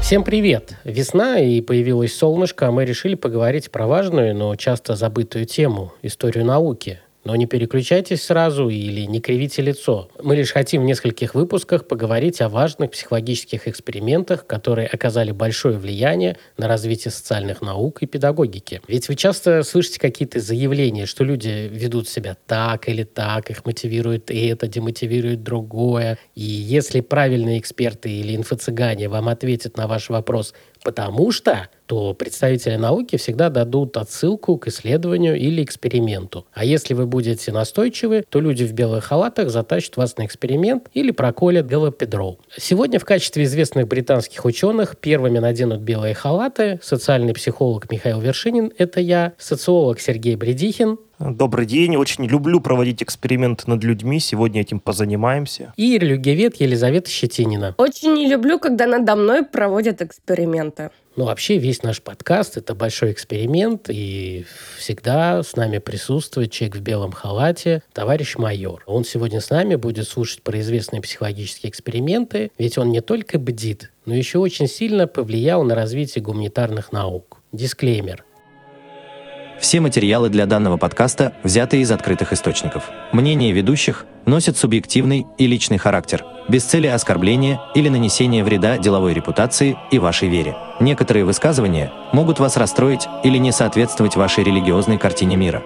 Всем привет! Весна и появилось солнышко, а мы решили поговорить про важную, но часто забытую тему – историю науки – но не переключайтесь сразу или не кривите лицо. Мы лишь хотим в нескольких выпусках поговорить о важных психологических экспериментах, которые оказали большое влияние на развитие социальных наук и педагогики. Ведь вы часто слышите какие-то заявления, что люди ведут себя так или так, их мотивирует это, демотивирует другое. И если правильные эксперты или инфо-цыгане вам ответят на ваш вопрос «потому что», то представители науки всегда дадут отсылку к исследованию или эксперименту. А если вы будете настойчивы, то люди в белых халатах затащат вас на эксперимент или проколят галопедрол. Сегодня в качестве известных британских ученых первыми наденут белые халаты социальный психолог Михаил Вершинин, это я, социолог Сергей Бредихин, Добрый день. Очень люблю проводить эксперименты над людьми. Сегодня этим позанимаемся. И религиовед Елизавета Щетинина. Очень не люблю, когда надо мной проводят эксперименты. Ну, вообще, весь наш подкаст – это большой эксперимент, и всегда с нами присутствует человек в белом халате, товарищ майор. Он сегодня с нами будет слушать про известные психологические эксперименты, ведь он не только бдит, но еще очень сильно повлиял на развитие гуманитарных наук. Дисклеймер. Все материалы для данного подкаста взяты из открытых источников. Мнения ведущих носят субъективный и личный характер, без цели оскорбления или нанесения вреда деловой репутации и вашей вере. Некоторые высказывания могут вас расстроить или не соответствовать вашей религиозной картине мира.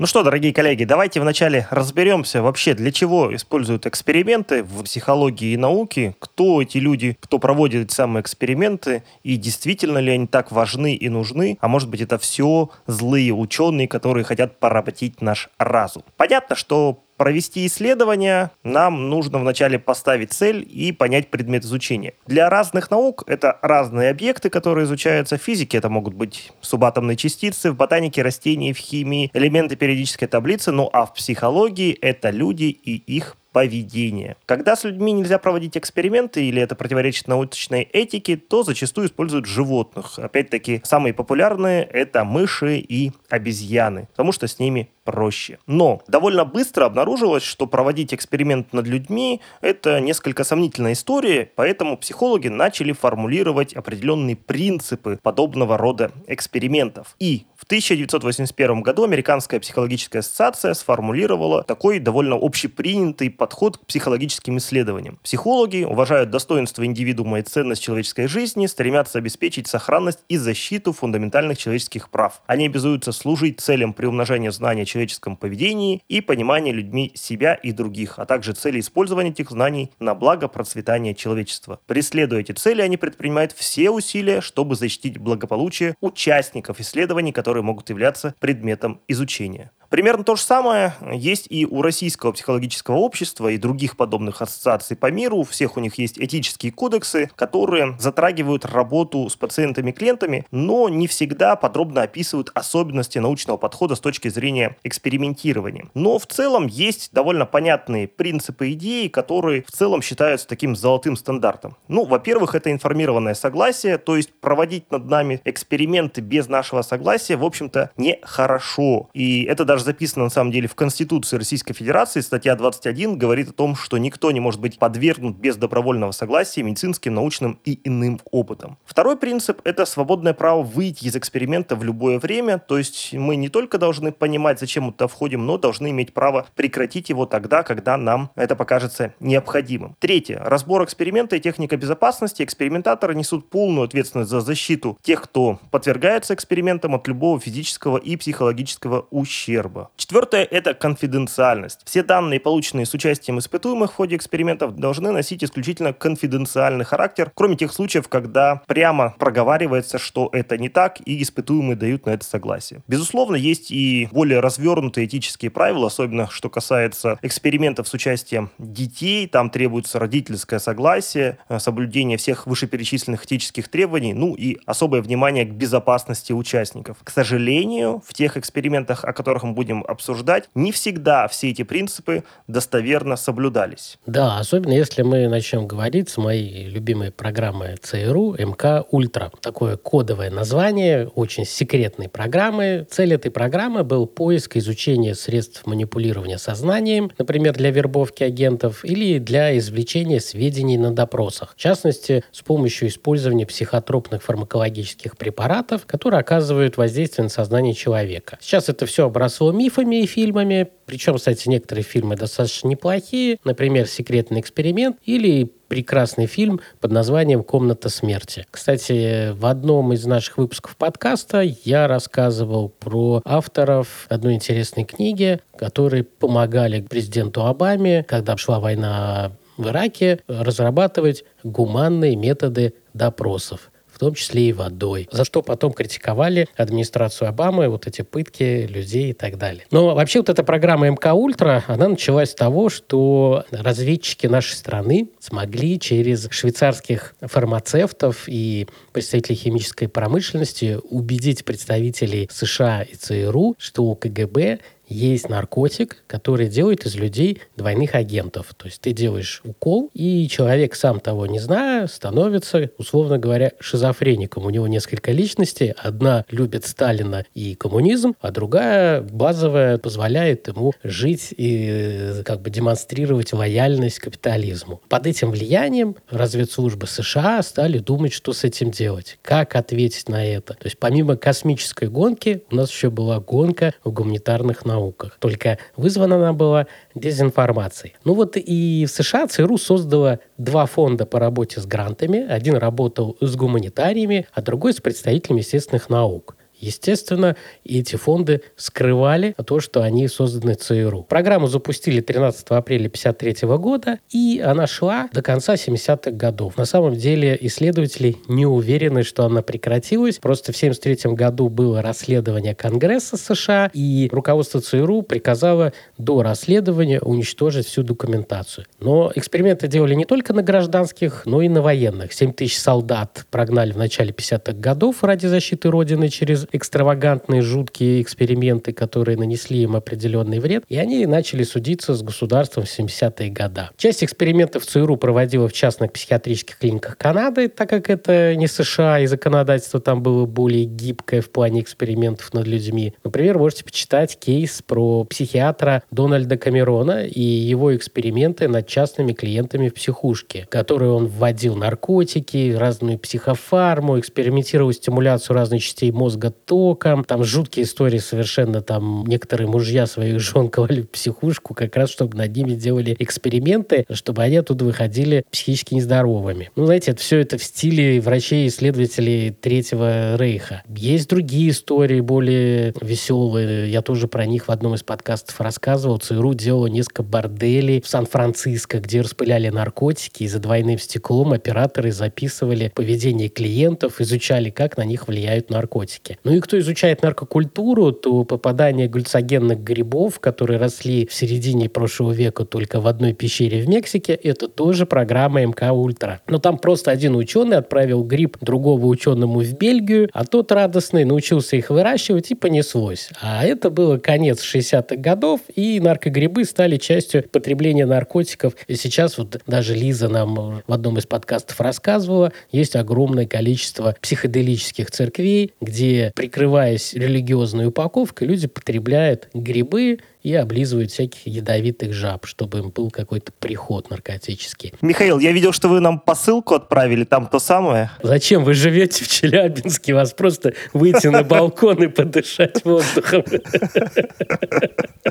Ну что, дорогие коллеги, давайте вначале разберемся вообще, для чего используют эксперименты в психологии и науке, кто эти люди, кто проводит эти самые эксперименты, и действительно ли они так важны и нужны, а может быть это все злые ученые, которые хотят поработить наш разум. Понятно, что провести исследование, нам нужно вначале поставить цель и понять предмет изучения. Для разных наук это разные объекты, которые изучаются. В физике это могут быть субатомные частицы, в ботанике растений, в химии, элементы периодической таблицы, ну а в психологии это люди и их поведения. Когда с людьми нельзя проводить эксперименты или это противоречит научной этике, то зачастую используют животных. Опять-таки, самые популярные — это мыши и обезьяны, потому что с ними проще. Но довольно быстро обнаружилось, что проводить эксперимент над людьми – это несколько сомнительная история, поэтому психологи начали формулировать определенные принципы подобного рода экспериментов. И 1981 году Американская психологическая ассоциация сформулировала такой довольно общепринятый подход к психологическим исследованиям. Психологи уважают достоинство индивидуума и ценность человеческой жизни, стремятся обеспечить сохранность и защиту фундаментальных человеческих прав. Они обязуются служить целям приумножения знаний о человеческом поведении и понимания людьми себя и других, а также цели использования этих знаний на благо процветания человечества. Преследуя эти цели, они предпринимают все усилия, чтобы защитить благополучие участников исследований, которые которые могут являться предметом изучения. Примерно то же самое есть и у Российского психологического общества и других подобных ассоциаций по миру. У всех у них есть этические кодексы, которые затрагивают работу с пациентами-клиентами, но не всегда подробно описывают особенности научного подхода с точки зрения экспериментирования. Но в целом есть довольно понятные принципы идеи, которые в целом считаются таким золотым стандартом. Ну, во-первых, это информированное согласие, то есть проводить над нами эксперименты без нашего согласия, в общем-то, нехорошо. И это даже даже записано на самом деле в Конституции Российской Федерации, статья 21 говорит о том, что никто не может быть подвергнут без добровольного согласия медицинским, научным и иным опытом. Второй принцип – это свободное право выйти из эксперимента в любое время, то есть мы не только должны понимать, зачем мы туда входим, но должны иметь право прекратить его тогда, когда нам это покажется необходимым. Третье. Разбор эксперимента и техника безопасности. Экспериментаторы несут полную ответственность за защиту тех, кто подвергается экспериментам от любого физического и психологического ущерба ущерба. Четвертое – это конфиденциальность. Все данные, полученные с участием испытуемых в ходе экспериментов, должны носить исключительно конфиденциальный характер, кроме тех случаев, когда прямо проговаривается, что это не так, и испытуемые дают на это согласие. Безусловно, есть и более развернутые этические правила, особенно что касается экспериментов с участием детей. Там требуется родительское согласие, э, соблюдение всех вышеперечисленных этических требований, ну и особое внимание к безопасности участников. К сожалению, в тех экспериментах, о которых мы будем обсуждать, не всегда все эти принципы достоверно соблюдались. Да, особенно если мы начнем говорить с моей любимой программы ЦРУ МК Ультра. Такое кодовое название очень секретной программы. Цель этой программы был поиск и изучение средств манипулирования сознанием, например, для вербовки агентов или для извлечения сведений на допросах. В частности, с помощью использования психотропных фармакологических препаратов, которые оказывают воздействие на сознание человека. Сейчас это все обросло мифами и фильмами, причем, кстати, некоторые фильмы достаточно неплохие, например, «Секретный эксперимент» или прекрасный фильм под названием «Комната смерти». Кстати, в одном из наших выпусков подкаста я рассказывал про авторов одной интересной книги, которые помогали президенту Обаме, когда шла война в Ираке, разрабатывать гуманные методы допросов в том числе и водой, за что потом критиковали администрацию Обамы, вот эти пытки людей и так далее. Но вообще вот эта программа МК Ультра, она началась с того, что разведчики нашей страны смогли через швейцарских фармацевтов и представителей химической промышленности убедить представителей США и ЦРУ, что у КГБ есть наркотик, который делает из людей двойных агентов. То есть ты делаешь укол, и человек, сам того не зная, становится, условно говоря, шизофреником. У него несколько личностей. Одна любит Сталина и коммунизм, а другая, базовая, позволяет ему жить и как бы демонстрировать лояльность капитализму. Под этим влиянием разведслужбы США стали думать, что с этим делать, как ответить на это. То есть помимо космической гонки, у нас еще была гонка в гуманитарных науках науках. Только вызвана она была дезинформацией. Ну вот и в США ЦРУ создала два фонда по работе с грантами. Один работал с гуманитариями, а другой с представителями естественных наук. Естественно, эти фонды скрывали то, что они созданы ЦРУ. Программу запустили 13 апреля 1953 года, и она шла до конца 70-х годов. На самом деле исследователи не уверены, что она прекратилась. Просто в 1973 году было расследование Конгресса США, и руководство ЦРУ приказало до расследования уничтожить всю документацию. Но эксперименты делали не только на гражданских, но и на военных. 7 тысяч солдат прогнали в начале 50-х годов ради защиты Родины через экстравагантные, жуткие эксперименты, которые нанесли им определенный вред, и они начали судиться с государством в 70-е годы. Часть экспериментов ЦРУ проводила в частных психиатрических клиниках Канады, так как это не США, и законодательство там было более гибкое в плане экспериментов над людьми. Например, можете почитать кейс про психиатра Дональда Камерона и его эксперименты над частными клиентами в психушке, которые он вводил наркотики, разную психофарму, экспериментировал стимуляцию разных частей мозга током. Там жуткие истории совершенно. Там некоторые мужья своих жен ковали в психушку, как раз чтобы над ними делали эксперименты, чтобы они оттуда выходили психически нездоровыми. Ну, знаете, это все это в стиле врачей-исследователей Третьего Рейха. Есть другие истории, более веселые. Я тоже про них в одном из подкастов рассказывал. ЦРУ делала несколько борделей в Сан-Франциско, где распыляли наркотики, и за двойным стеклом операторы записывали поведение клиентов, изучали, как на них влияют наркотики. Ну и кто изучает наркокультуру, то попадание глюцогенных грибов, которые росли в середине прошлого века только в одной пещере в Мексике, это тоже программа МК Ультра. Но там просто один ученый отправил гриб другого ученому в Бельгию, а тот радостный научился их выращивать и понеслось. А это было конец 60-х годов, и наркогрибы стали частью потребления наркотиков. И сейчас вот даже Лиза нам в одном из подкастов рассказывала, есть огромное количество психоделических церквей, где прикрываясь религиозной упаковкой, люди потребляют грибы и облизывают всяких ядовитых жаб, чтобы им был какой-то приход наркотический. Михаил, я видел, что вы нам посылку отправили, там то самое. Зачем? Вы живете в Челябинске, вас просто выйти на балкон и подышать воздухом.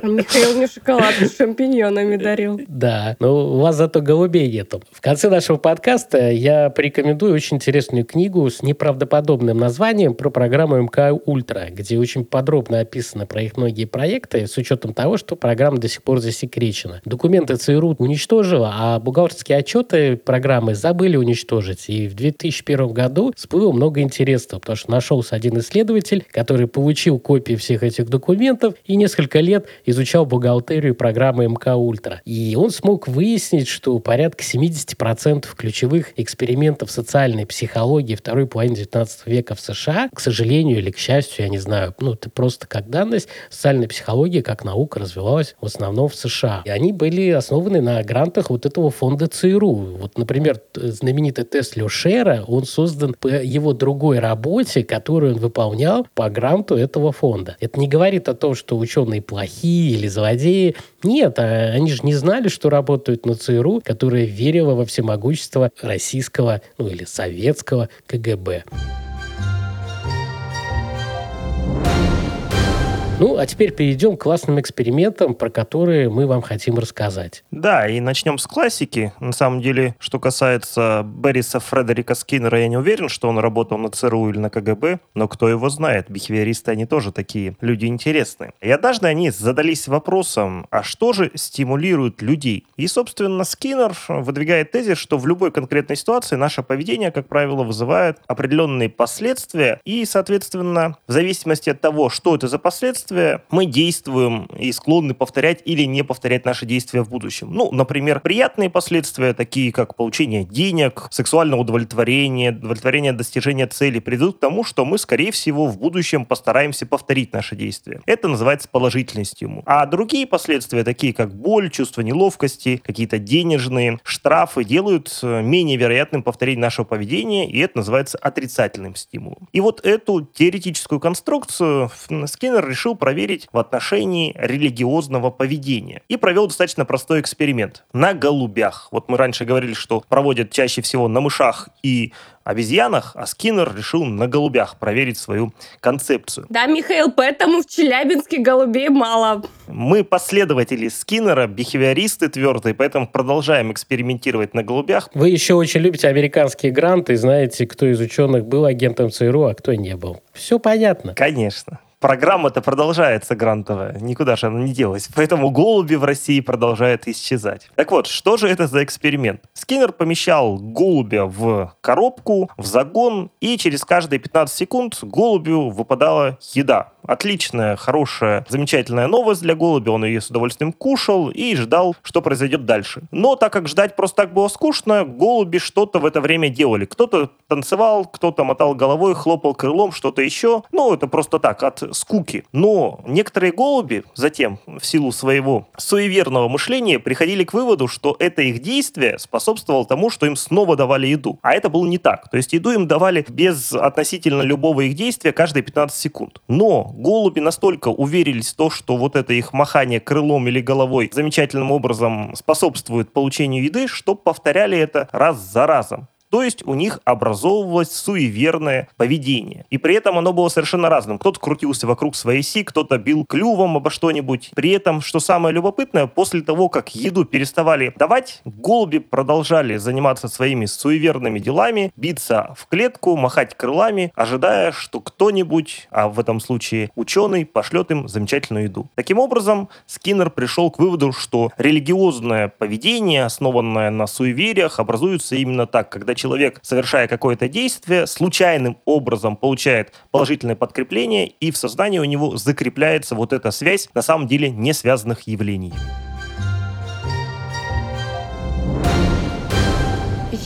Михаил мне шоколад с шампиньонами дарил. Да, но у вас зато голубей нету. В конце нашего подкаста я порекомендую очень интересную книгу с неправдоподобным названием про программу MK Ultra, где очень подробно описано про их многие проекты, с учетом того, что программа до сих пор засекречена. Документы ЦРУ уничтожила, а бухгалтерские отчеты программы забыли уничтожить. И в 2001 году всплыло много интересного, потому что нашелся один исследователь, который получил копии всех этих документов и несколько лет изучал бухгалтерию программы MK Ultra. И он смог выяснить, что порядка 70% ключевых экспериментов социальной психологии второй половины 19 века в США, к сожалению или к счастью, я не знаю, ну, это просто как данность, социальная психология как наука развивалась в основном в США. И они были основаны на грантах вот этого фонда ЦРУ. Вот, например, знаменитый тест Лешера, он создан по его другой работе, которую он выполнял по гранту этого фонда. Это не говорит о том, что ученые плохие, или злодеи. Нет, а они же не знали, что работают на ЦРУ, которая верила во всемогущество российского, ну или советского КГБ. Ну, а теперь перейдем к классным экспериментам, про которые мы вам хотим рассказать. Да, и начнем с классики. На самом деле, что касается Берриса Фредерика Скиннера, я не уверен, что он работал на ЦРУ или на КГБ, но кто его знает, бихевиористы они тоже такие люди интересные. И однажды они задались вопросом, а что же стимулирует людей? И, собственно, Скиннер выдвигает тезис, что в любой конкретной ситуации наше поведение, как правило, вызывает определенные последствия, и, соответственно, в зависимости от того, что это за последствия, последствия мы действуем и склонны повторять или не повторять наши действия в будущем. Ну, например, приятные последствия, такие как получение денег, сексуальное удовлетворение, удовлетворение достижения цели, приведут к тому, что мы, скорее всего, в будущем постараемся повторить наши действия. Это называется положительный стимул. А другие последствия, такие как боль, чувство неловкости, какие-то денежные штрафы, делают э, менее вероятным повторение нашего поведения, и это называется отрицательным стимулом. И вот эту теоретическую конструкцию Скиннер решил проверить в отношении религиозного поведения. И провел достаточно простой эксперимент. На голубях. Вот мы раньше говорили, что проводят чаще всего на мышах и обезьянах, а Скиннер решил на голубях проверить свою концепцию. Да, Михаил, поэтому в Челябинске голубей мало. Мы последователи Скиннера, бихевиористы твердые, поэтому продолжаем экспериментировать на голубях. Вы еще очень любите американские гранты знаете, кто из ученых был агентом ЦРУ, а кто не был. Все понятно. Конечно программа-то продолжается грантовая, никуда же она не делась. Поэтому голуби в России продолжают исчезать. Так вот, что же это за эксперимент? Скиннер помещал голубя в коробку, в загон, и через каждые 15 секунд голубю выпадала еда отличная, хорошая, замечательная новость для голубя. Он ее с удовольствием кушал и ждал, что произойдет дальше. Но так как ждать просто так было скучно, голуби что-то в это время делали. Кто-то танцевал, кто-то мотал головой, хлопал крылом, что-то еще. Ну, это просто так, от скуки. Но некоторые голуби затем, в силу своего суеверного мышления, приходили к выводу, что это их действие способствовало тому, что им снова давали еду. А это было не так. То есть еду им давали без относительно любого их действия каждые 15 секунд. Но голуби настолько уверились в то, что вот это их махание крылом или головой замечательным образом способствует получению еды, что повторяли это раз за разом. То есть у них образовывалось суеверное поведение. И при этом оно было совершенно разным. Кто-то крутился вокруг своей оси, кто-то бил клювом обо что-нибудь. При этом, что самое любопытное, после того, как еду переставали давать, голуби продолжали заниматься своими суеверными делами, биться в клетку, махать крылами, ожидая, что кто-нибудь, а в этом случае ученый, пошлет им замечательную еду. Таким образом, Скиннер пришел к выводу, что религиозное поведение, основанное на суевериях, образуется именно так, когда человек, совершая какое-то действие, случайным образом получает положительное подкрепление, и в сознании у него закрепляется вот эта связь на самом деле не связанных явлений.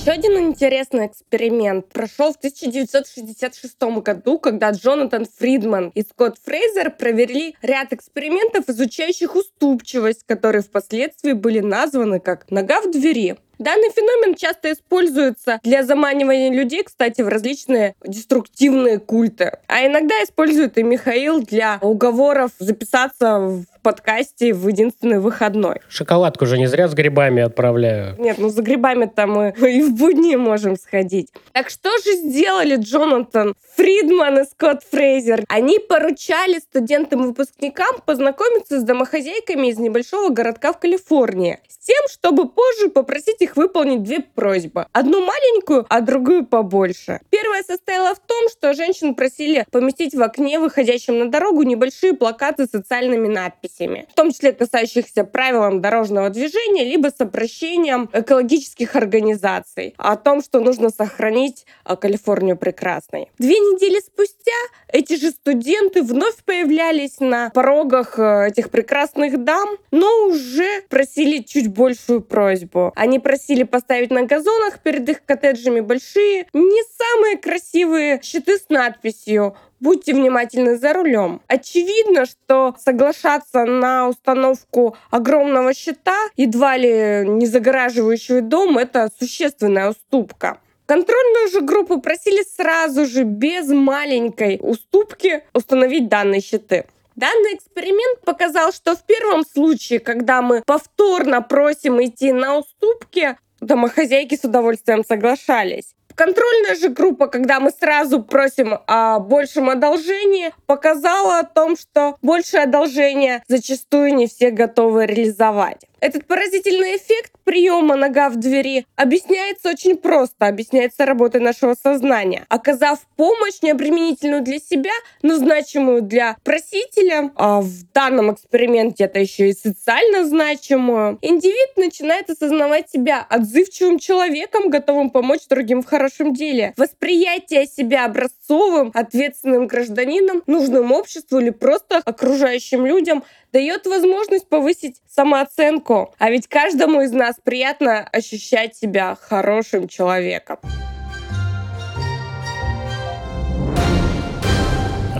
Еще один интересный эксперимент прошел в 1966 году, когда Джонатан Фридман и Скотт Фрейзер провели ряд экспериментов, изучающих уступчивость, которые впоследствии были названы как «нога в двери». Данный феномен часто используется для заманивания людей, кстати, в различные деструктивные культы. А иногда использует и Михаил для уговоров записаться в подкасте в единственный выходной. Шоколадку же не зря с грибами отправляю. Нет, ну за грибами-то мы и в будни можем сходить. Так что же сделали Джонатан Фридман и Скотт Фрейзер? Они поручали студентам-выпускникам познакомиться с домохозяйками из небольшого городка в Калифорнии с тем, чтобы позже попросить их выполнить две просьбы. Одну маленькую, а другую побольше. Первая состояла в том, что женщин просили поместить в окне, выходящем на дорогу, небольшие плакаты с социальными надписями, в том числе касающихся правилам дорожного движения, либо с обращением экологических организаций о том, что нужно сохранить а, Калифорнию прекрасной. Две недели спустя эти же студенты вновь появлялись на порогах э, этих прекрасных дам, но уже просили чуть большую просьбу. Они просили поставить на газонах перед их коттеджами большие, не самые красивые щиты с надписью Будьте внимательны за рулем. Очевидно, что соглашаться на установку огромного щита, едва ли не загораживающего дом, это существенная уступка. Контрольную же группу просили сразу же, без маленькой уступки, установить данные щиты. Данный эксперимент показал, что в первом случае, когда мы повторно просим идти на уступки, домохозяйки с удовольствием соглашались. Контрольная же группа, когда мы сразу просим о большем одолжении, показала о том, что большее одолжение зачастую не все готовы реализовать. Этот поразительный эффект приема нога в двери объясняется очень просто, объясняется работой нашего сознания. Оказав помощь необременительную для себя, но значимую для просителя, а в данном эксперименте это еще и социально значимую, индивид начинает осознавать себя отзывчивым человеком, готовым помочь другим в хорошем деле. Восприятие себя образцовым, ответственным гражданином, нужным обществу или просто окружающим людям дает возможность повысить самооценку. А ведь каждому из нас приятно ощущать себя хорошим человеком.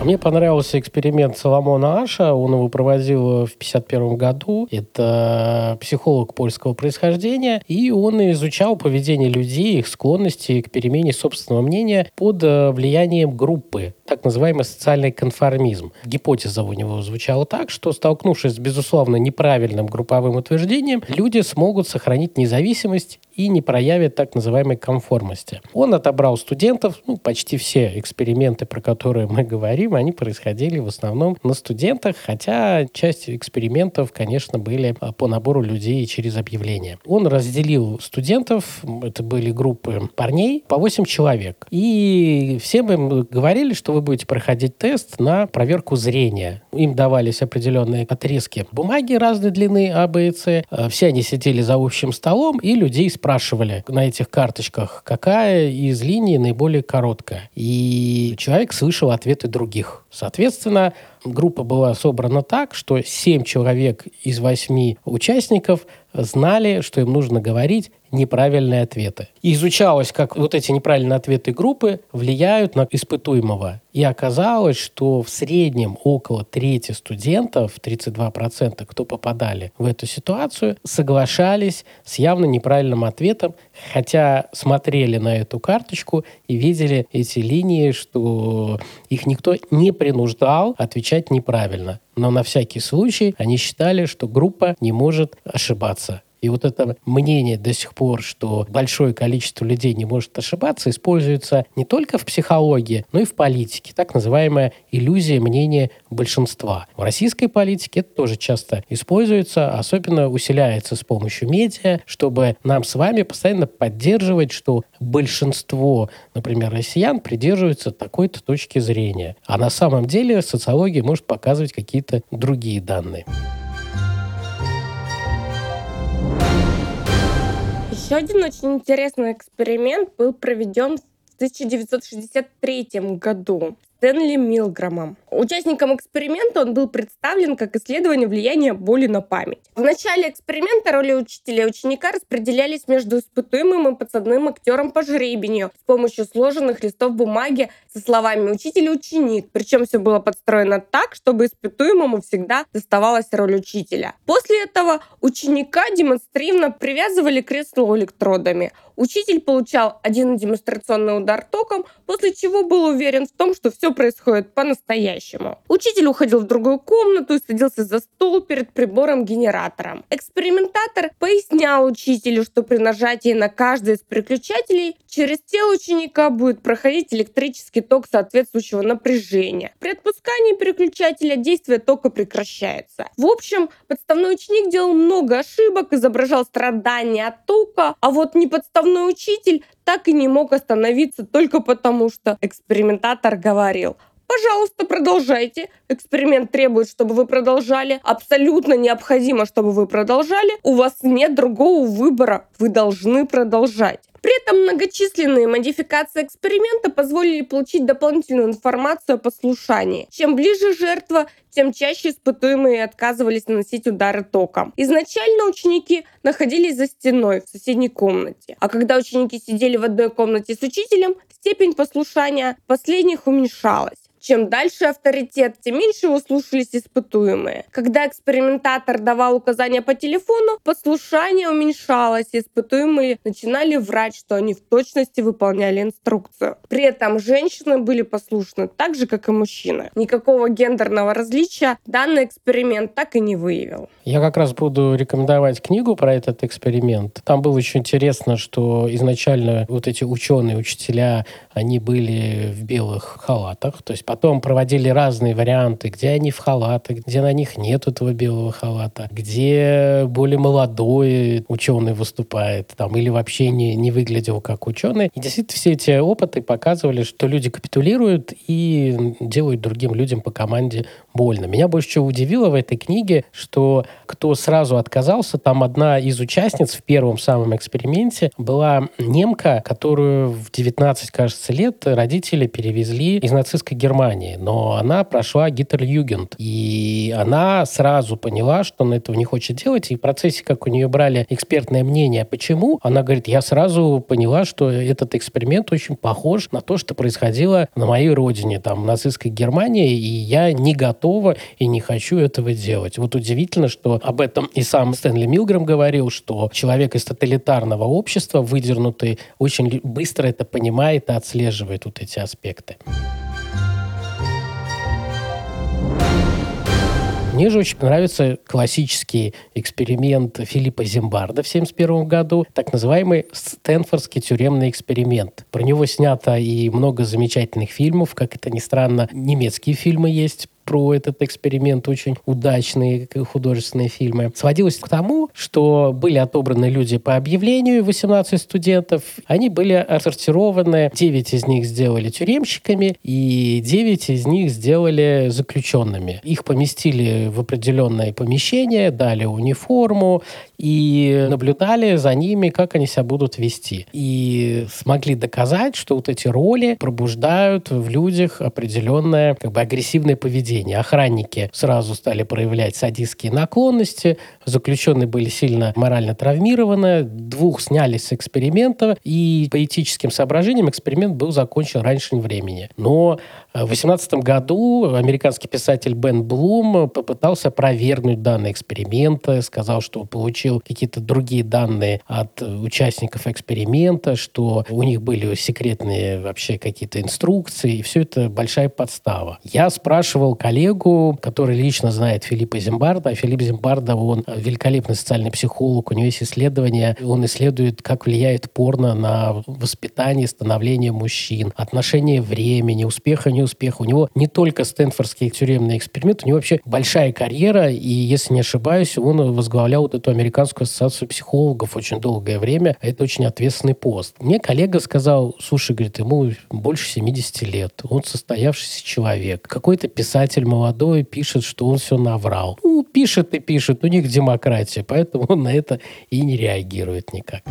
А мне понравился эксперимент Соломона Аша. Он его проводил в 1951 году. Это психолог польского происхождения. И он изучал поведение людей, их склонности к перемене собственного мнения под э, влиянием группы так называемый социальный конформизм. Гипотеза у него звучала так, что столкнувшись с, безусловно, неправильным групповым утверждением, люди смогут сохранить независимость и не проявят так называемой конформности. Он отобрал студентов, ну, почти все эксперименты, про которые мы говорим, они происходили в основном на студентах, хотя часть экспериментов, конечно, были а, по набору людей через объявления. Он разделил студентов, это были группы парней, по 8 человек. И всем им говорили, что вы будете проходить тест на проверку зрения. Им давались определенные отрезки бумаги разной длины А, Б и С. Э, все они сидели за общим столом и людей спрашивали на этих карточках, какая из линий наиболее короткая. И человек слышал ответы других. Соответственно, группа была собрана так, что 7 человек из 8 участников знали, что им нужно говорить неправильные ответы. И изучалось, как вот эти неправильные ответы группы влияют на испытуемого. И оказалось, что в среднем около трети студентов, 32%, кто попадали в эту ситуацию, соглашались с явно неправильным ответом, хотя смотрели на эту карточку и видели эти линии, что их никто не принуждал отвечать неправильно. Но на всякий случай они считали, что группа не может ошибаться. И вот это мнение до сих пор, что большое количество людей не может ошибаться, используется не только в психологии, но и в политике. Так называемая иллюзия мнения большинства. В российской политике это тоже часто используется, особенно усиляется с помощью медиа, чтобы нам с вами постоянно поддерживать, что большинство, например, россиян придерживаются такой-то точки зрения. А на самом деле социология может показывать какие-то другие данные. Еще один очень интересный эксперимент был проведен в 1963 году. Стэнли Милграмом. Участникам эксперимента он был представлен как исследование влияния боли на память. В начале эксперимента роли учителя и ученика распределялись между испытуемым и подсадным актером по жребению с помощью сложенных листов бумаги со словами «учитель и ученик». Причем все было подстроено так, чтобы испытуемому всегда доставалась роль учителя. После этого ученика демонстративно привязывали к креслу электродами. Учитель получал один демонстрационный удар током, после чего был уверен в том, что все происходит по-настоящему. По-настоящему. Учитель уходил в другую комнату и садился за стол перед прибором-генератором. Экспериментатор пояснял учителю, что при нажатии на каждый из переключателей через тело ученика будет проходить электрический ток соответствующего напряжения. При отпускании переключателя действие тока прекращается. В общем, подставной ученик делал много ошибок, изображал страдания от тока, а вот неподставной учитель так и не мог остановиться только потому, что экспериментатор говорил Пожалуйста, продолжайте. Эксперимент требует, чтобы вы продолжали. Абсолютно необходимо, чтобы вы продолжали. У вас нет другого выбора. Вы должны продолжать. При этом многочисленные модификации эксперимента позволили получить дополнительную информацию о послушании. Чем ближе жертва, тем чаще испытуемые отказывались наносить удары током. Изначально ученики находились за стеной в соседней комнате, а когда ученики сидели в одной комнате с учителем, степень послушания последних уменьшалась. Чем дальше авторитет, тем меньше его слушались испытуемые. Когда экспериментатор давал указания по телефону, послушание уменьшалось, и испытуемые начинали врать, что они в точности выполняли инструкцию. При этом женщины были послушны так же, как и мужчины. Никакого гендерного различия данный эксперимент так и не выявил. Я как раз буду рекомендовать книгу про этот эксперимент. Там было очень интересно, что изначально вот эти ученые, учителя, они были в белых халатах, то есть Потом проводили разные варианты, где они в халатах, где на них нет этого белого халата, где более молодой ученый выступает, там, или вообще не, не выглядел как ученый. И действительно все эти опыты показывали, что люди капитулируют и делают другим людям по команде больно. Меня больше всего удивило в этой книге, что кто сразу отказался, там одна из участниц в первом самом эксперименте была немка, которую в 19, кажется, лет родители перевезли из нацистской Германии, но она прошла Гитлер-Югент, и она сразу поняла, что она этого не хочет делать, и в процессе, как у нее брали экспертное мнение, почему, она говорит, я сразу поняла, что этот эксперимент очень похож на то, что происходило на моей родине, там, в нацистской Германии, и я не готова и не хочу этого делать. Вот удивительно, что об этом и сам Стэнли Милграм говорил, что человек из тоталитарного общества, выдернутый, очень быстро это понимает и отслеживает вот эти аспекты. Мне же очень нравится классический эксперимент Филиппа Зимбарда в 1971 году, так называемый Стэнфордский тюремный эксперимент. Про него снято и много замечательных фильмов, как это ни странно, немецкие фильмы есть про этот эксперимент очень удачные художественные фильмы. Сводилось к тому, что были отобраны люди по объявлению, 18 студентов. Они были отсортированы, 9 из них сделали тюремщиками, и 9 из них сделали заключенными. Их поместили в определенное помещение, дали униформу и наблюдали за ними, как они себя будут вести. И смогли доказать, что вот эти роли пробуждают в людях определенное как бы агрессивное поведение. Охранники сразу стали проявлять садистские наклонности, заключенные были сильно морально травмированы, двух сняли с эксперимента, и по этическим соображениям эксперимент был закончен раньше времени. Но в 2018 году американский писатель Бен Блум попытался опровергнуть данные эксперимента, сказал, что получил какие-то другие данные от участников эксперимента, что у них были секретные вообще какие-то инструкции, и все это большая подстава. Я спрашивал коллегу, который лично знает Филиппа Зимбарда, а Филипп Зимбарда, он великолепный социальный психолог, у него есть исследования, он исследует, как влияет порно на воспитание, становление мужчин, отношение времени, успеха и неуспеха. У него не только Стэнфордский тюремный эксперимент, у него вообще большая карьера, и, если не ошибаюсь, он возглавлял вот эту американскую ассоциацию психологов очень долгое время. Это очень ответственный пост. Мне коллега сказал, слушай, говорит, ему больше 70 лет, он состоявшийся человек. Какой-то писатель молодой пишет, что он все наврал. Ну, пишет и пишет, у них демократия, поэтому он на это и не реагирует никак.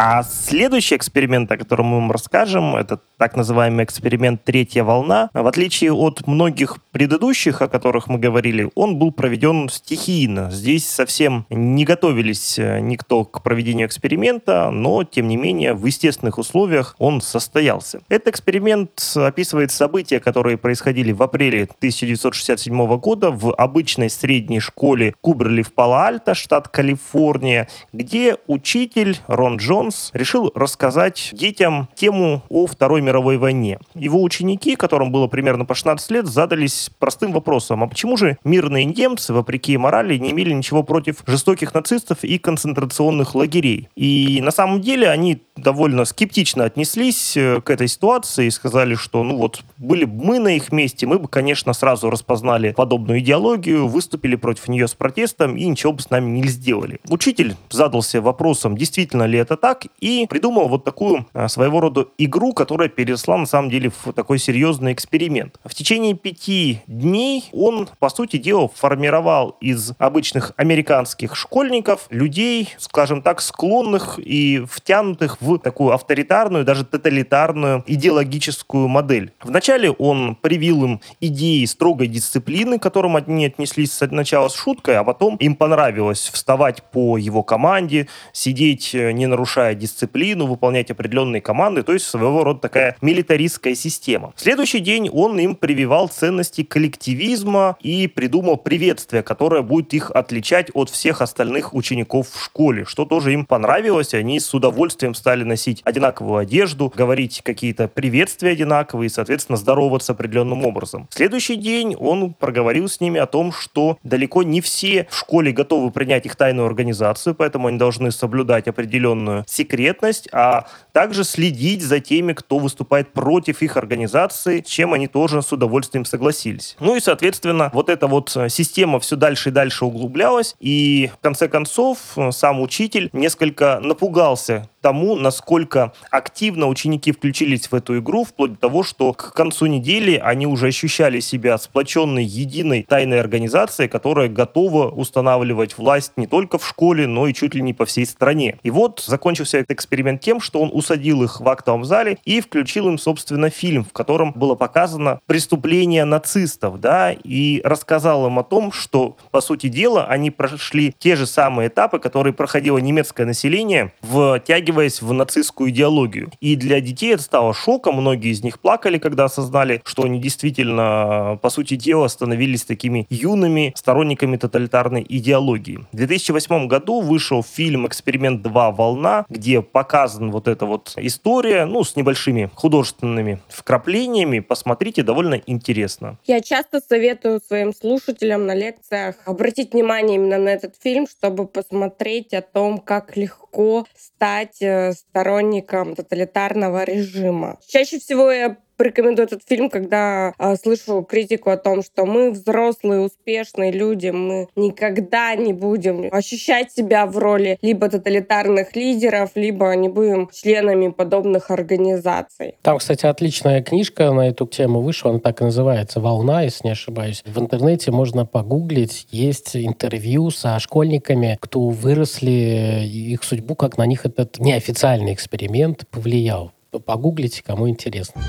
А следующий эксперимент, о котором мы вам расскажем, это так называемый эксперимент «Третья волна». В отличие от многих предыдущих, о которых мы говорили, он был проведен стихийно. Здесь совсем не готовились э, никто к проведению эксперимента, но, тем не менее, в естественных условиях он состоялся. Этот эксперимент описывает события, которые происходили в апреле 1967 года в обычной средней школе Куберли в Пало-Альто, штат Калифорния, где учитель Рон Джон Джонс решил рассказать детям тему о Второй мировой войне. Его ученики, которым было примерно по 16 лет, задались простым вопросом, а почему же мирные немцы, вопреки морали, не имели ничего против жестоких нацистов и концентрационных лагерей? И на самом деле они довольно скептично отнеслись э, к этой ситуации и сказали, что ну вот были бы мы на их месте, мы бы, конечно, сразу распознали подобную идеологию, выступили против нее с протестом и ничего бы с нами не сделали. Учитель задался вопросом, действительно ли это так, и придумал вот такую а, своего рода игру, которая переросла на самом деле в такой серьезный эксперимент. В течение пяти дней он, по сути дела, формировал из обычных американских школьников людей, скажем так, склонных и втянутых в такую авторитарную, даже тоталитарную идеологическую модель. Вначале он привил им идеи строгой дисциплины, к которым они отнеслись сначала с шуткой, а потом им понравилось вставать по его команде, сидеть, э, не нарушая дисциплину, выполнять определенные команды, то есть своего рода такая милитаристская система. В следующий день он им прививал ценности коллективизма и придумал приветствие, которое будет их отличать от всех остальных учеников в школе, что тоже им понравилось, они с удовольствием стали носить одинаковую одежду, говорить какие-то приветствия одинаковые, соответственно, здороваться определенным образом. В следующий день он проговорил с ними о том, что далеко не все в школе готовы принять их тайную организацию, поэтому они должны соблюдать определенную секретность, а также следить за теми, кто выступает против их организации, чем они тоже с удовольствием согласились. Ну и, соответственно, вот эта вот э, система все дальше и дальше углублялась, и в конце концов э, сам учитель несколько напугался тому, насколько активно ученики включились в эту игру, вплоть до того, что к концу недели они уже ощущали себя сплоченной единой тайной организацией, которая готова устанавливать власть не только в школе, но и чуть ли не по всей стране. И вот закончился этот эксперимент тем, что он усадил их в актовом зале и включил им, собственно, фильм, в котором было показано преступление нацистов, да, и рассказал им о том, что, по сути дела, они прошли те же самые этапы, которые проходило немецкое население, втягиваясь в нацистскую идеологию. И для детей это стало шоком, многие из них плакали, когда осознали, что они действительно, по сути дела, становились такими юными сторонниками тоталитарной идеологии. В 2008 году вышел фильм «Эксперимент 2. Волна», где показан вот эта вот история, ну, с небольшими художественными вкраплениями. Посмотрите, довольно интересно. Я часто советую своим слушателям на лекциях обратить внимание именно на этот фильм, чтобы посмотреть о том, как легко стать э, сторонником тоталитарного режима. Чаще всего я порекомендую этот фильм, когда э, слышу критику о том, что мы взрослые, успешные люди, мы никогда не будем ощущать себя в роли либо тоталитарных лидеров, либо не будем членами подобных организаций. Там, кстати, отличная книжка на эту тему вышла, она так и называется «Волна», если не ошибаюсь. В интернете можно погуглить, есть интервью со школьниками, кто выросли, их судьбу, как на них этот неофициальный эксперимент повлиял. Погуглите, кому интересно.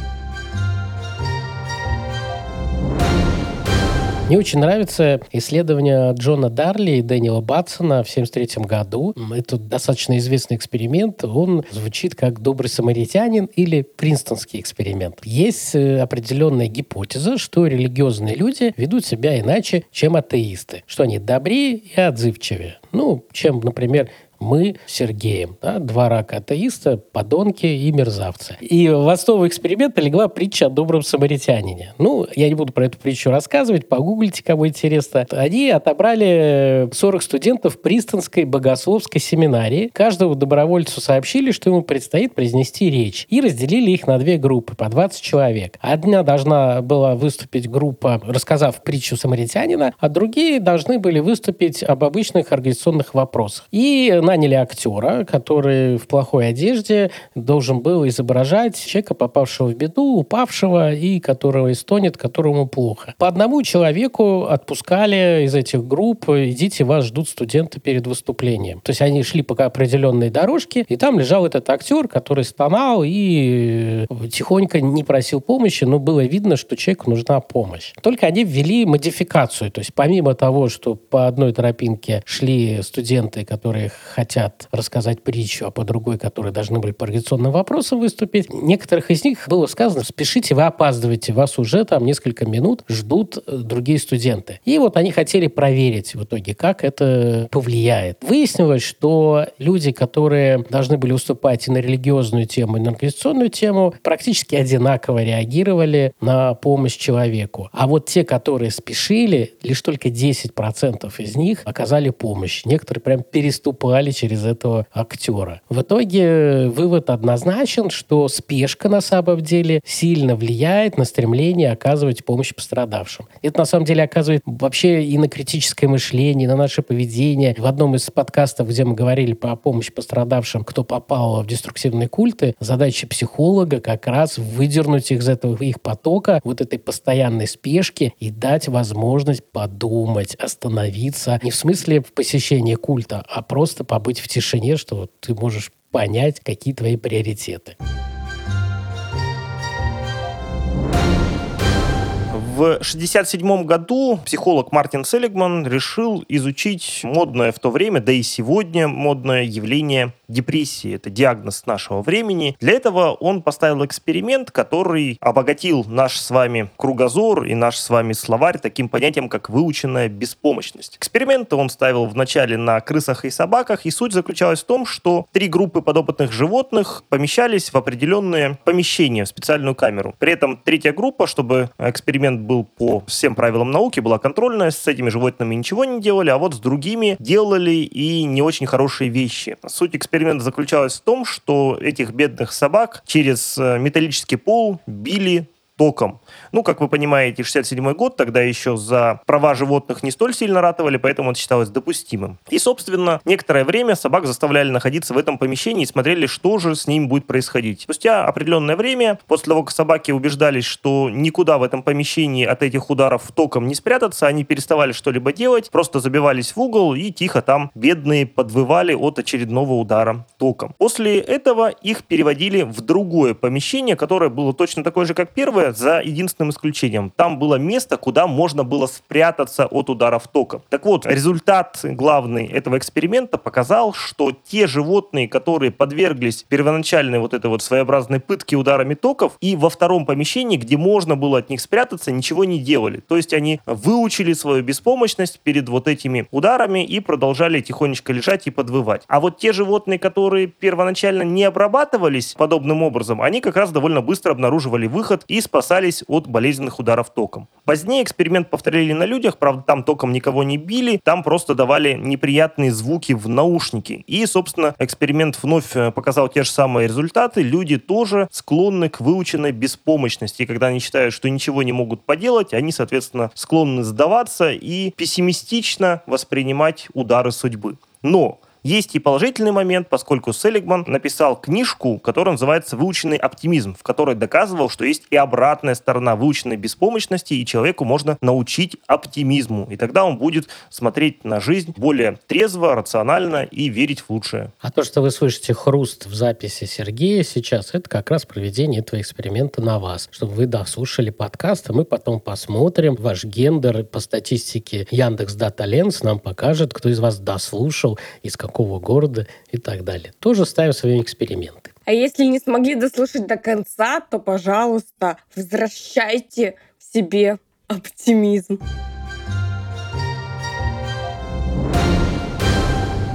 Мне очень нравится исследование Джона Дарли и Дэниела Батсона в 1973 году. Это достаточно известный эксперимент. Он звучит как «Добрый самаритянин» или «Принстонский эксперимент». Есть э, определенная гипотеза, что религиозные люди ведут себя иначе, чем атеисты. Что они добрее и отзывчивее. Ну, чем, например, мы с Сергеем, да, два рака атеиста, подонки и мерзавцы. И в основу эксперимента легла притча о добром самаритянине. Ну, я не буду про эту притчу рассказывать, погуглите, кому интересно. Они отобрали 40 студентов Пристонской богословской семинарии. Каждому добровольцу сообщили, что ему предстоит произнести речь. И разделили их на две группы, по 20 человек. Одна должна была выступить группа, рассказав притчу самаритянина, а другие должны были выступить об обычных организационных вопросах. И наняли актера, который в плохой одежде должен был изображать человека, попавшего в беду, упавшего и которого истонет, которому плохо. По одному человеку отпускали из этих групп, идите, вас ждут студенты перед выступлением. То есть они шли по определенной дорожке, и там лежал этот актер, который стонал и э, тихонько не просил помощи, но было видно, что человеку нужна помощь. Только они ввели модификацию, то есть помимо того, что по одной тропинке шли студенты, которые хотят рассказать притчу, а по другой, которые должны были по организационным вопросам выступить. Некоторых из них было сказано, спешите, вы опаздываете, вас уже там несколько минут ждут э, другие студенты. И вот они хотели проверить в итоге, как это повлияет. Выяснилось, что люди, которые должны были выступать и на религиозную тему, и на организационную тему, практически одинаково реагировали на помощь человеку. А вот те, которые спешили, лишь только 10% из них оказали помощь. Некоторые прям переступали через этого актера. В итоге вывод однозначен, что спешка на самом деле сильно влияет на стремление оказывать помощь пострадавшим. Это на самом деле оказывает вообще и на критическое мышление, и на наше поведение. В одном из подкастов, где мы говорили про помощь пострадавшим, кто попал в деструктивные культы, задача психолога как раз выдернуть их из этого их потока, вот этой постоянной спешки и дать возможность подумать, остановиться. Не в смысле в посещении культа, а просто побыть в тишине, что ты можешь понять, какие твои приоритеты. В 1967 году психолог Мартин Селигман решил изучить модное в то время, да и сегодня модное явление депрессии. Это диагноз нашего времени. Для этого он поставил эксперимент, который обогатил наш с вами кругозор и наш с вами словарь таким понятием, как выученная беспомощность. Эксперименты он ставил вначале на крысах и собаках, и суть заключалась в том, что три группы подопытных животных помещались в определенные помещения, в специальную камеру. При этом третья группа, чтобы эксперимент был по всем правилам науки, была контрольная, с этими животными ничего не делали, а вот с другими делали и не очень хорошие вещи. Суть эксперимента заключалась в том, что этих бедных собак через э, металлический пол били током. Ну, как вы понимаете, 67 год, тогда еще за права животных не столь сильно ратовали, поэтому это считалось допустимым. И, собственно, некоторое время собак заставляли находиться в этом помещении и смотрели, что же с ним будет происходить. Спустя определенное время, после того, как собаки убеждались, что никуда в этом помещении от этих ударов током не спрятаться, они переставали что-либо делать, просто забивались в угол и тихо там бедные подвывали от очередного удара током. После этого их переводили в другое помещение, которое было точно такое же, как первое, за единственным исключением. Там было место, куда можно было спрятаться от ударов тока. Так вот, результат главный этого эксперимента показал, что те животные, которые подверглись первоначальной вот этой вот своеобразной пытке ударами токов, и во втором помещении, где можно было от них спрятаться, ничего не делали. То есть они выучили свою беспомощность перед вот этими ударами и продолжали тихонечко лежать и подвывать. А вот те животные, которые первоначально не обрабатывались подобным образом, они как раз довольно быстро обнаруживали выход и спасались от болезненных ударов током. Позднее эксперимент повторили на людях, правда, там током никого не били, там просто давали неприятные звуки в наушники. И, собственно, эксперимент вновь э, показал те же самые результаты. Люди тоже склонны к выученной беспомощности. И когда они считают, что ничего не могут поделать, они, соответственно, склонны сдаваться и пессимистично воспринимать удары судьбы. Но есть и положительный момент, поскольку Селигман написал книжку, которая называется «Выученный оптимизм», в которой доказывал, что есть и обратная сторона выученной беспомощности, и человеку можно научить оптимизму. И тогда он будет смотреть на жизнь более трезво, рационально и верить в лучшее. А то, что вы слышите хруст в записи Сергея сейчас, это как раз проведение этого эксперимента на вас, чтобы вы дослушали подкаст, а мы потом посмотрим ваш гендер по статистике Яндекс Дата Ленс нам покажет, кто из вас дослушал, из какого какого города и так далее. Тоже ставим свои эксперименты. А если не смогли дослушать до конца, то, пожалуйста, возвращайте в себе оптимизм.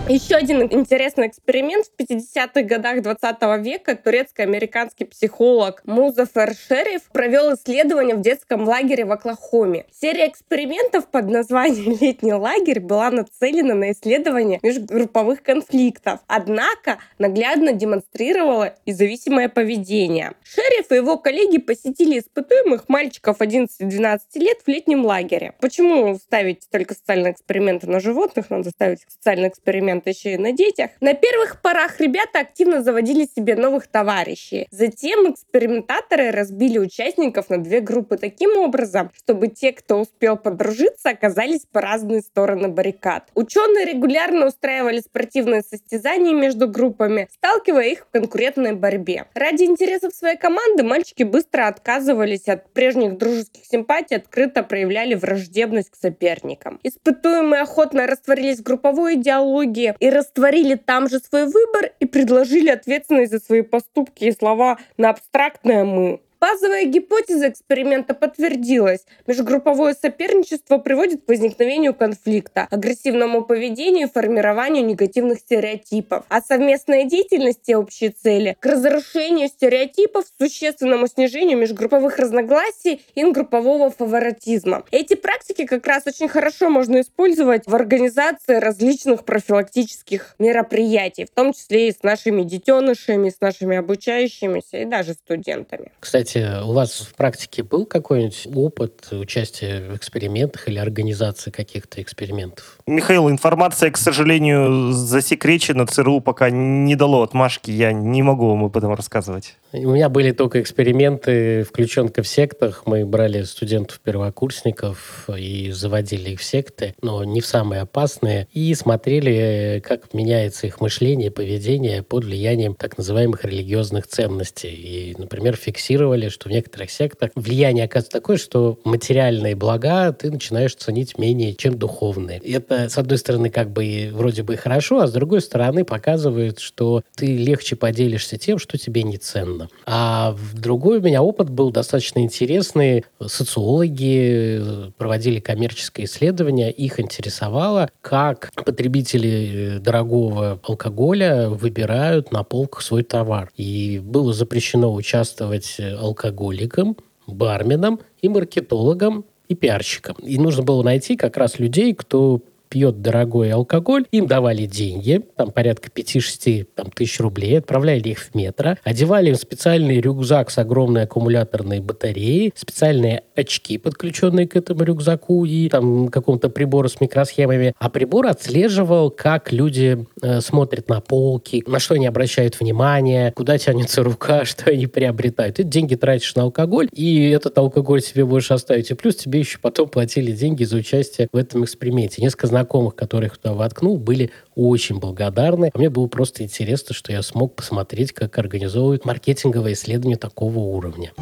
Еще один интересный эксперимент. В 50-х годах 20 века турецко-американский психолог Музафер Шериф провел исследование в детском лагере в Оклахоме. Серия экспериментов под названием «Летний лагерь» была нацелена на исследование межгрупповых конфликтов, однако наглядно демонстрировала и зависимое поведение. Шериф и его коллеги посетили испытуемых мальчиков 11-12 лет в летнем лагере. Почему ставить только социальные эксперименты на животных? Надо ставить социальные эксперименты эксперимент еще и на детях. На первых порах ребята активно заводили себе новых товарищей. Затем экспериментаторы разбили участников на две группы таким образом, чтобы те, кто успел подружиться, оказались по разные стороны баррикад. Ученые регулярно устраивали спортивные состязания между группами, сталкивая их в конкурентной борьбе. Ради интересов своей команды мальчики быстро отказывались от прежних дружеских симпатий, открыто проявляли враждебность к соперникам. Испытуемые охотно растворились в групповой идеологии, воде и растворили там же свой выбор и предложили ответственность за свои поступки и слова на абстрактное «мы». Базовая гипотеза эксперимента подтвердилась. Межгрупповое соперничество приводит к возникновению конфликта, агрессивному поведению и формированию негативных стереотипов. А совместная деятельность и общие цели к разрушению стереотипов, существенному снижению межгрупповых разногласий и группового фаворитизма. Эти практики как раз очень хорошо можно использовать в организации различных профилактических мероприятий, в том числе и с нашими детенышами, с нашими обучающимися и даже студентами. Кстати, Кстати, у вас в практике был какой-нибудь опыт участия в экспериментах или организации каких-то экспериментов? Михаил, информация, к сожалению, засекречена. ЦРУ пока не дало отмашки. Я не могу вам об этом рассказывать. У меня были только эксперименты, включенка в сектах. Мы брали студентов-первокурсников и заводили их в секты, но не в самые опасные, и смотрели, как меняется их мышление, поведение под влиянием так называемых религиозных ценностей. И, например, фиксировали, что в некоторых сектах влияние оказывается такое, что материальные блага ты начинаешь ценить менее, чем духовные. И это, с одной стороны, как бы вроде бы хорошо, а с другой стороны показывает, что ты легче поделишься тем, что тебе не ценно. А другой у меня опыт был достаточно интересный. Социологи э, проводили коммерческое исследование, их интересовало, как потребители э, дорогого алкоголя выбирают на полках свой товар. И было запрещено участвовать алкоголикам, барменам и маркетологам и пиарщикам. И нужно было найти как раз людей, кто пьет дорогой алкоголь, им давали деньги, там порядка 5-6 там, тысяч рублей, отправляли их в метро, одевали им специальный рюкзак с огромной аккумуляторной батареей, специальные очки, подключенные к этому рюкзаку и там каком-то прибора с микросхемами. А прибор отслеживал, как люди э, смотрят на полки, на что они обращают внимание, куда тянется рука, что они приобретают. Ты деньги тратишь на алкоголь, и этот алкоголь себе будешь оставить. И плюс тебе еще потом платили деньги за участие в этом эксперименте. Несколько знакомых, которых туда воткнул, были очень благодарны. А мне было просто интересно, что я смог посмотреть, как организовывают маркетинговое исследование такого уровня.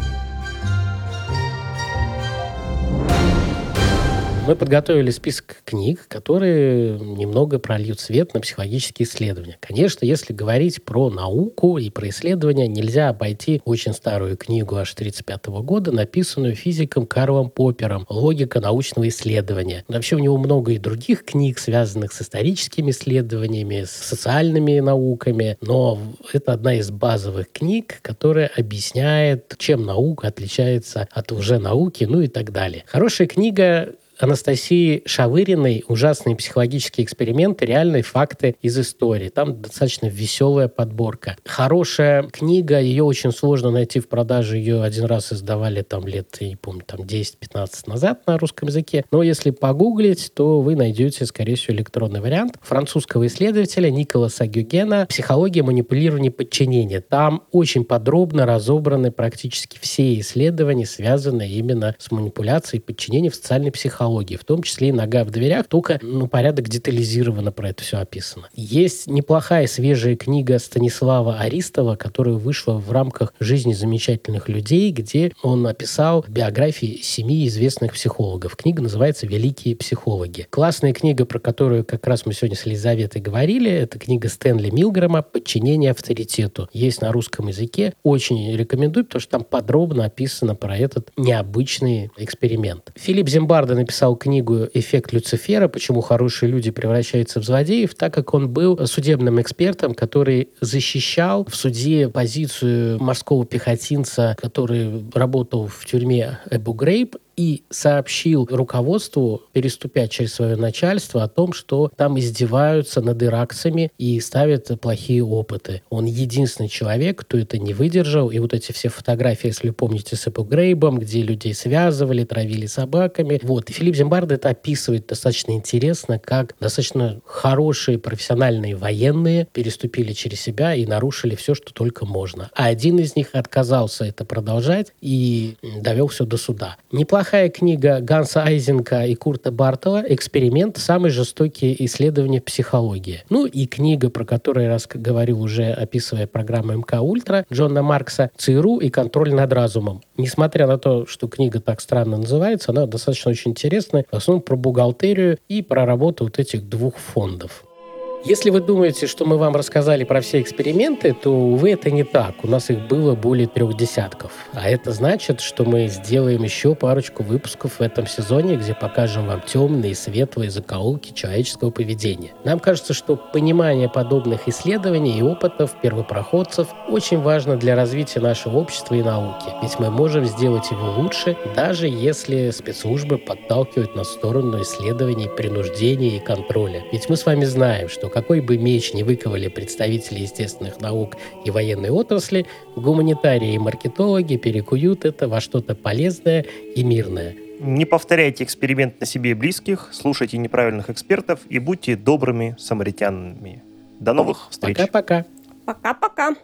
Мы подготовили список книг, которые немного прольют свет на психологические исследования. Конечно, если говорить про науку и про исследования, нельзя обойти очень старую книгу аж 1935 года, написанную физиком Карлом Поппером «Логика научного исследования». Вообще у него много и других книг, связанных с историческими исследованиями, с социальными науками, но это одна из базовых книг, которая объясняет, чем наука отличается от уже науки, ну и так далее. Хорошая книга Анастасии Шавыриной ужасные психологические эксперименты, реальные факты из истории. Там достаточно веселая подборка. Хорошая книга, ее очень сложно найти в продаже. Ее один раз издавали там лет, я не помню, там 10-15 назад на русском языке. Но если погуглить, то вы найдете, скорее всего, электронный вариант французского исследователя Николаса Гюгена «Психология манипулирования подчинения». Там очень подробно разобраны практически все исследования, связанные именно с манипуляцией подчинения в социальной психологии технологии, в том числе и нога в дверях, только ну, порядок детализированно про это все описано. Есть неплохая свежая книга Станислава Аристова, которая вышла в рамках жизни замечательных людей, где он написал биографии семи известных психологов. Книга называется «Великие психологи». Классная книга, про которую как раз мы сегодня с Елизаветой говорили, это книга Стэнли Милгрэма «Подчинение авторитету». Есть на русском языке. Очень рекомендую, потому что там подробно описано про этот необычный эксперимент. Филипп Зимбардо написал написал книгу «Эффект Люцифера. Почему хорошие люди превращаются в злодеев», так как он был судебным экспертом, который защищал в суде позицию морского пехотинца, который работал в тюрьме Эбу Грейб, и сообщил руководству, переступя через свое начальство, о том, что там издеваются над иракцами и ставят плохие опыты. Он единственный человек, кто это не выдержал. И вот эти все фотографии, если помните, с Эпо Грейбом, где людей связывали, травили собаками. Вот. И Филипп Зимбардо это описывает достаточно интересно, как достаточно хорошие профессиональные военные переступили через себя и нарушили все, что только можно. А один из них отказался это продолжать и довел все до суда. Неплохо неплохая книга Ганса Айзенка и Курта Бартова «Эксперимент. Самые жестокие исследования психологии». Ну и книга, про которую я раз говорил уже, описывая программу МК Ультра, Джона Маркса «ЦРУ и контроль над разумом». Несмотря на то, что книга так странно называется, она достаточно очень интересная, в основном про бухгалтерию и про работу вот этих двух фондов. Если вы думаете, что мы вам рассказали про все эксперименты, то, увы, это не так. У нас их было более трех десятков. А это значит, что мы сделаем еще парочку выпусков в этом сезоне, где покажем вам темные, светлые закоулки человеческого поведения. Нам кажется, что понимание подобных исследований и опытов первопроходцев очень важно для развития нашего общества и науки. Ведь мы можем сделать его лучше, даже если спецслужбы подталкивают нас в сторону исследований, принуждения и контроля. Ведь мы с вами знаем, что какой бы меч не выковали представители естественных наук и военной отрасли, гуманитарии и маркетологи перекуют это во что-то полезное и мирное. Не повторяйте эксперимент на себе и близких, слушайте неправильных экспертов и будьте добрыми самаритянами. До новых встреч. Пока-пока. Пока-пока.